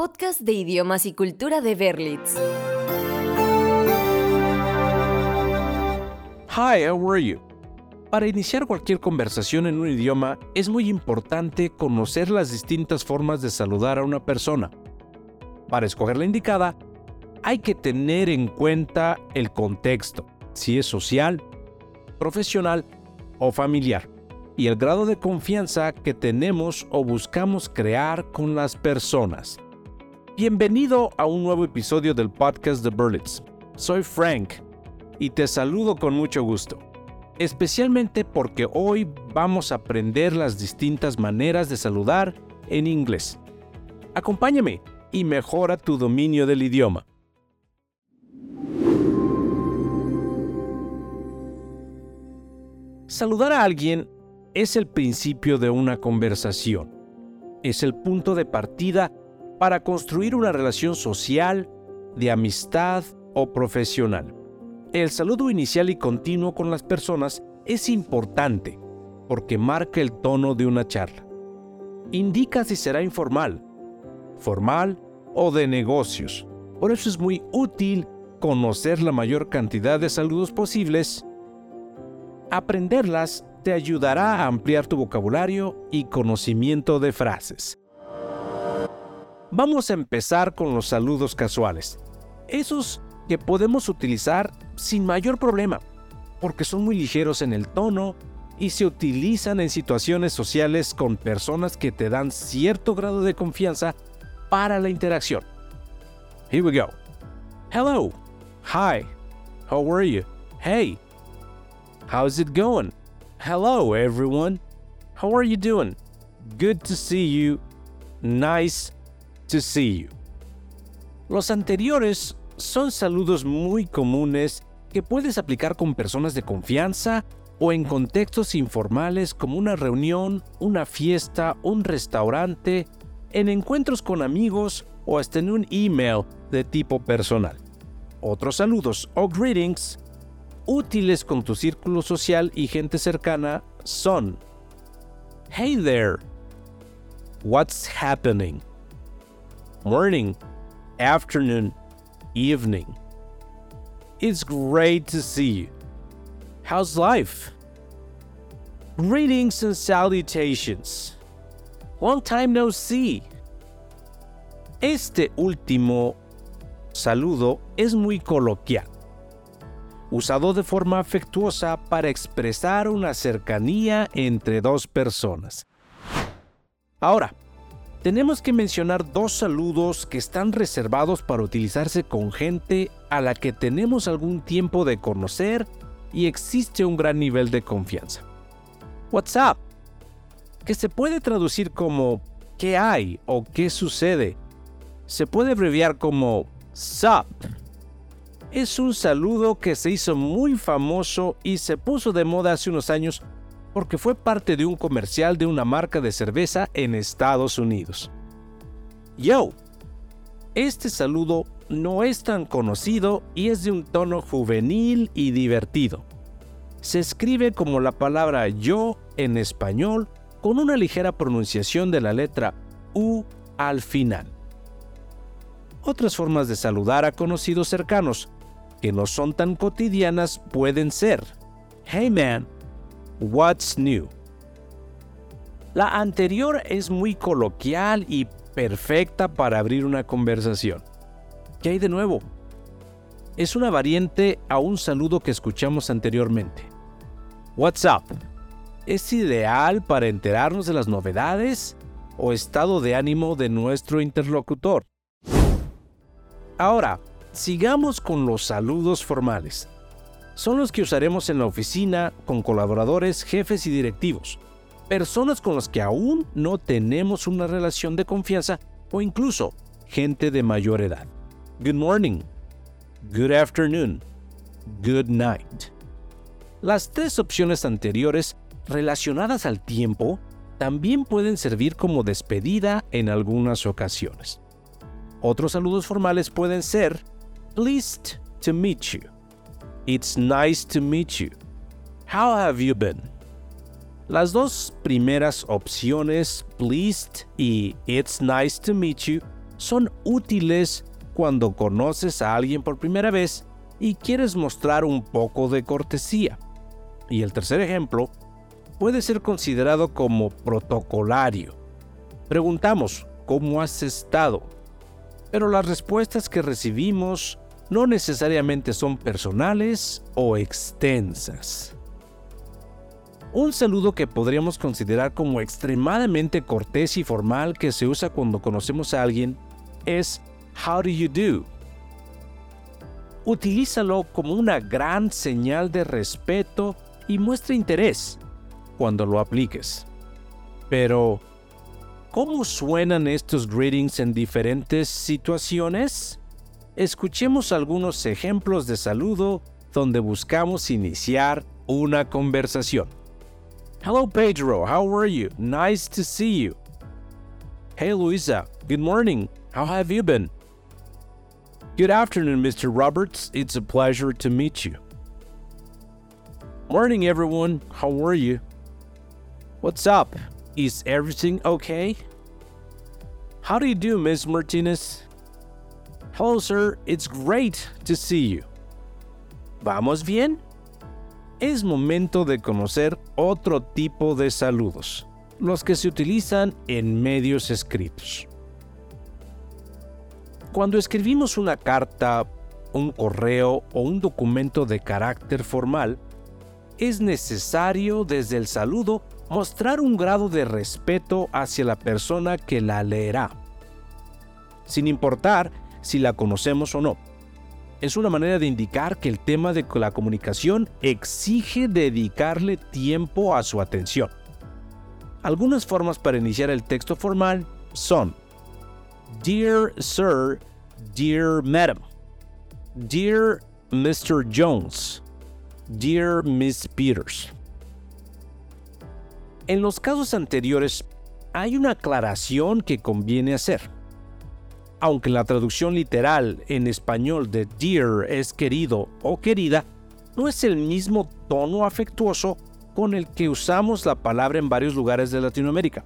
podcast de idiomas y cultura de Berlitz. Hi, how are you? Para iniciar cualquier conversación en un idioma es muy importante conocer las distintas formas de saludar a una persona. Para escoger la indicada, hay que tener en cuenta el contexto, si es social, profesional o familiar, y el grado de confianza que tenemos o buscamos crear con las personas. Bienvenido a un nuevo episodio del podcast de Berlitz. Soy Frank y te saludo con mucho gusto, especialmente porque hoy vamos a aprender las distintas maneras de saludar en inglés. Acompáñame y mejora tu dominio del idioma. Saludar a alguien es el principio de una conversación. Es el punto de partida para construir una relación social, de amistad o profesional. El saludo inicial y continuo con las personas es importante porque marca el tono de una charla. Indica si será informal, formal o de negocios. Por eso es muy útil conocer la mayor cantidad de saludos posibles. Aprenderlas te ayudará a ampliar tu vocabulario y conocimiento de frases. Vamos a empezar con los saludos casuales. Esos que podemos utilizar sin mayor problema, porque son muy ligeros en el tono y se utilizan en situaciones sociales con personas que te dan cierto grado de confianza para la interacción. Here we go. Hello. Hi. How are you? Hey. How's it going? Hello, everyone. How are you doing? Good to see you. Nice Los anteriores son saludos muy comunes que puedes aplicar con personas de confianza o en contextos informales como una reunión, una fiesta, un restaurante, en encuentros con amigos o hasta en un email de tipo personal. Otros saludos o greetings útiles con tu círculo social y gente cercana son Hey there. What's happening? Morning, afternoon, evening. It's great to see you. How's life? Greetings and salutations. Long time no see. Este último saludo es muy coloquial, usado de forma afectuosa para expresar una cercanía entre dos personas. Ahora, tenemos que mencionar dos saludos que están reservados para utilizarse con gente a la que tenemos algún tiempo de conocer y existe un gran nivel de confianza. What's up? Que se puede traducir como ¿qué hay? o ¿qué sucede? Se puede abreviar como SUP. Es un saludo que se hizo muy famoso y se puso de moda hace unos años porque fue parte de un comercial de una marca de cerveza en Estados Unidos. Yo. Este saludo no es tan conocido y es de un tono juvenil y divertido. Se escribe como la palabra yo en español con una ligera pronunciación de la letra U al final. Otras formas de saludar a conocidos cercanos, que no son tan cotidianas, pueden ser Hey man, what's new? La anterior es muy coloquial y perfecta para abrir una conversación. ¿Qué hay de nuevo? Es una variante a un saludo que escuchamos anteriormente. What's up? Es ideal para enterarnos de las novedades o estado de ánimo de nuestro interlocutor. Ahora, sigamos con los saludos formales. Son los que usaremos en la oficina con colaboradores, jefes y directivos, personas con las que aún no tenemos una relación de confianza o incluso gente de mayor edad. Good morning, good afternoon, good night. Las tres opciones anteriores relacionadas al tiempo también pueden servir como despedida en algunas ocasiones. Otros saludos formales pueden ser Pleased to meet you. It's nice to meet you. How have you been? Las dos primeras opciones, pleased y it's nice to meet you, son útiles cuando conoces a alguien por primera vez y quieres mostrar un poco de cortesía. Y el tercer ejemplo puede ser considerado como protocolario. Preguntamos, ¿cómo has estado? Pero las respuestas que recibimos no necesariamente son personales o extensas. Un saludo que podríamos considerar como extremadamente cortés y formal que se usa cuando conocemos a alguien es How do you do? Utilízalo como una gran señal de respeto y muestra interés cuando lo apliques. Pero, ¿cómo suenan estos greetings en diferentes situaciones? Escuchemos algunos ejemplos de saludo donde buscamos iniciar una conversación. Hello Pedro, how are you? Nice to see you. Hey Luisa, good morning. How have you been? Good afternoon, Mr. Roberts. It's a pleasure to meet you. Morning, everyone. How are you? What's up? Is everything okay? How do you do, Miss Martinez? Sir. It's great to see you. ¿Vamos bien? es momento de conocer otro tipo de saludos, los que se utilizan en medios escritos. Cuando escribimos una carta, un correo o un documento de carácter formal, es necesario desde el saludo mostrar un grado de respeto hacia la persona que la leerá, sin importar si la conocemos o no es una manera de indicar que el tema de la comunicación exige dedicarle tiempo a su atención. Algunas formas para iniciar el texto formal son Dear Sir, Dear Madam, Dear Mr. Jones, Dear Miss Peters. En los casos anteriores hay una aclaración que conviene hacer aunque la traducción literal en español de dear es querido o querida, no es el mismo tono afectuoso con el que usamos la palabra en varios lugares de Latinoamérica.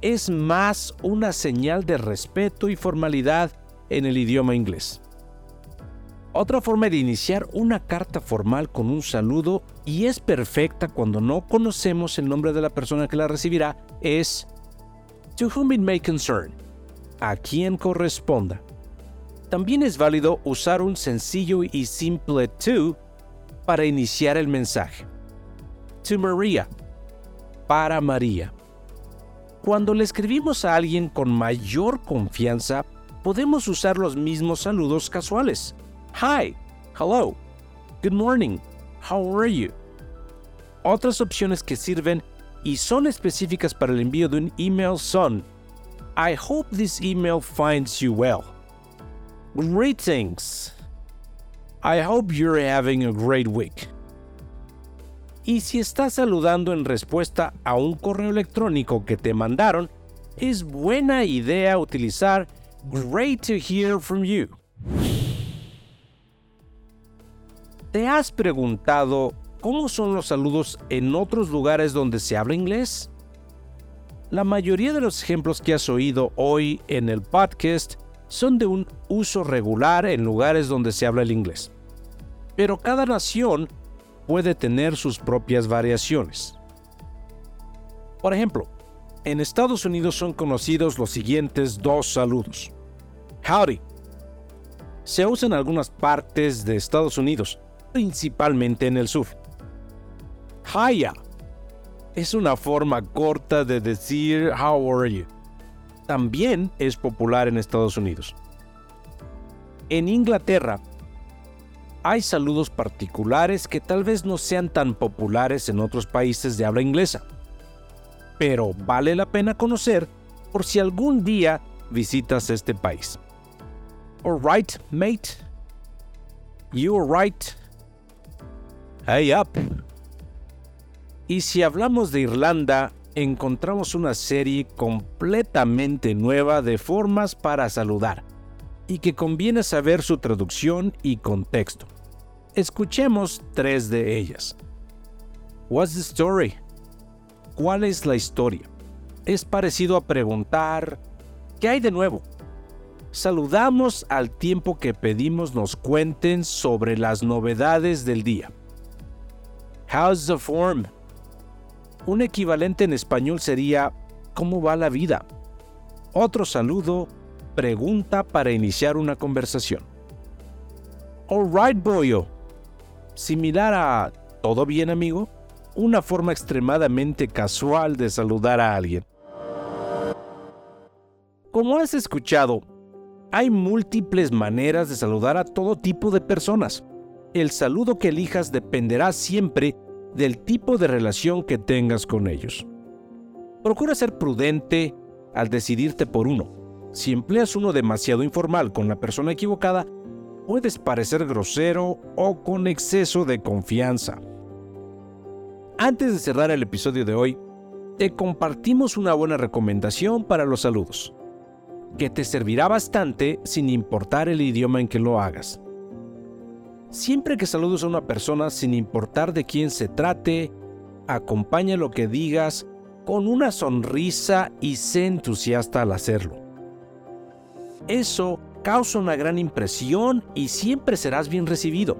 Es más una señal de respeto y formalidad en el idioma inglés. Otra forma de iniciar una carta formal con un saludo, y es perfecta cuando no conocemos el nombre de la persona que la recibirá, es To whom it may concern a quien corresponda. También es válido usar un sencillo y simple to para iniciar el mensaje. To Maria, para María. Cuando le escribimos a alguien con mayor confianza, podemos usar los mismos saludos casuales. Hi, hello, good morning, how are you? Otras opciones que sirven y son específicas para el envío de un email son I hope this email finds you well. Greetings. I hope you're having a great week. Y si estás saludando en respuesta a un correo electrónico que te mandaron, es buena idea utilizar Great to hear from you. ¿Te has preguntado cómo son los saludos en otros lugares donde se habla inglés? La mayoría de los ejemplos que has oído hoy en el podcast son de un uso regular en lugares donde se habla el inglés. Pero cada nación puede tener sus propias variaciones. Por ejemplo, en Estados Unidos son conocidos los siguientes dos saludos. Howdy. Se usa en algunas partes de Estados Unidos, principalmente en el sur. Hiya es una forma corta de decir How are you. También es popular en Estados Unidos. En Inglaterra hay saludos particulares que tal vez no sean tan populares en otros países de habla inglesa, pero vale la pena conocer por si algún día visitas este país. Alright, mate. You alright? Hey up. Y si hablamos de Irlanda, encontramos una serie completamente nueva de formas para saludar y que conviene saber su traducción y contexto. Escuchemos tres de ellas. What's the story? ¿Cuál es la historia? Es parecido a preguntar ¿qué hay de nuevo? saludamos al tiempo que pedimos nos cuenten sobre las novedades del día. How's the form? Un equivalente en español sería ¿Cómo va la vida? Otro saludo, pregunta para iniciar una conversación. Alright, boyo. Similar a ¿Todo bien, amigo? Una forma extremadamente casual de saludar a alguien. Como has escuchado, hay múltiples maneras de saludar a todo tipo de personas. El saludo que elijas dependerá siempre del tipo de relación que tengas con ellos. Procura ser prudente al decidirte por uno. Si empleas uno demasiado informal con la persona equivocada, puedes parecer grosero o con exceso de confianza. Antes de cerrar el episodio de hoy, te compartimos una buena recomendación para los saludos que te servirá bastante sin importar el idioma en que lo hagas. Siempre que saludes a una persona sin importar de quién se trate, acompaña lo que digas con una sonrisa y sé entusiasta al hacerlo. Eso causa una gran impresión y siempre serás bien recibido.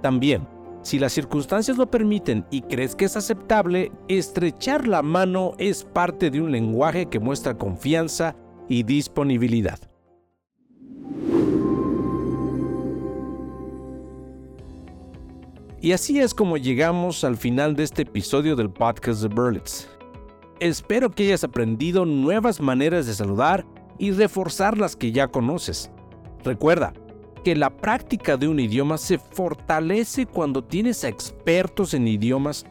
También, si las circunstancias lo permiten y crees que es aceptable, estrechar la mano es parte de un lenguaje que muestra confianza y disponibilidad. Y así es como llegamos al final de este episodio del podcast de Berlitz. Espero que hayas aprendido nuevas maneras de saludar y reforzar las que ya conoces. Recuerda que la práctica de un idioma se fortalece cuando tienes expertos en idiomas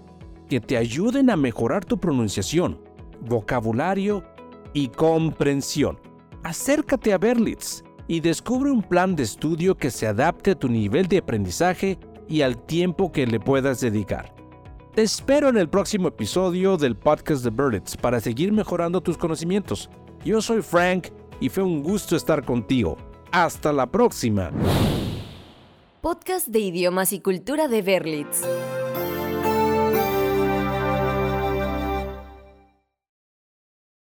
que te ayuden a mejorar tu pronunciación, vocabulario y comprensión. Acércate a Berlitz y descubre un plan de estudio que se adapte a tu nivel de aprendizaje y al tiempo que le puedas dedicar. Te espero en el próximo episodio del podcast de Berlitz para seguir mejorando tus conocimientos. Yo soy Frank y fue un gusto estar contigo. Hasta la próxima. Podcast de idiomas y cultura de Berlitz.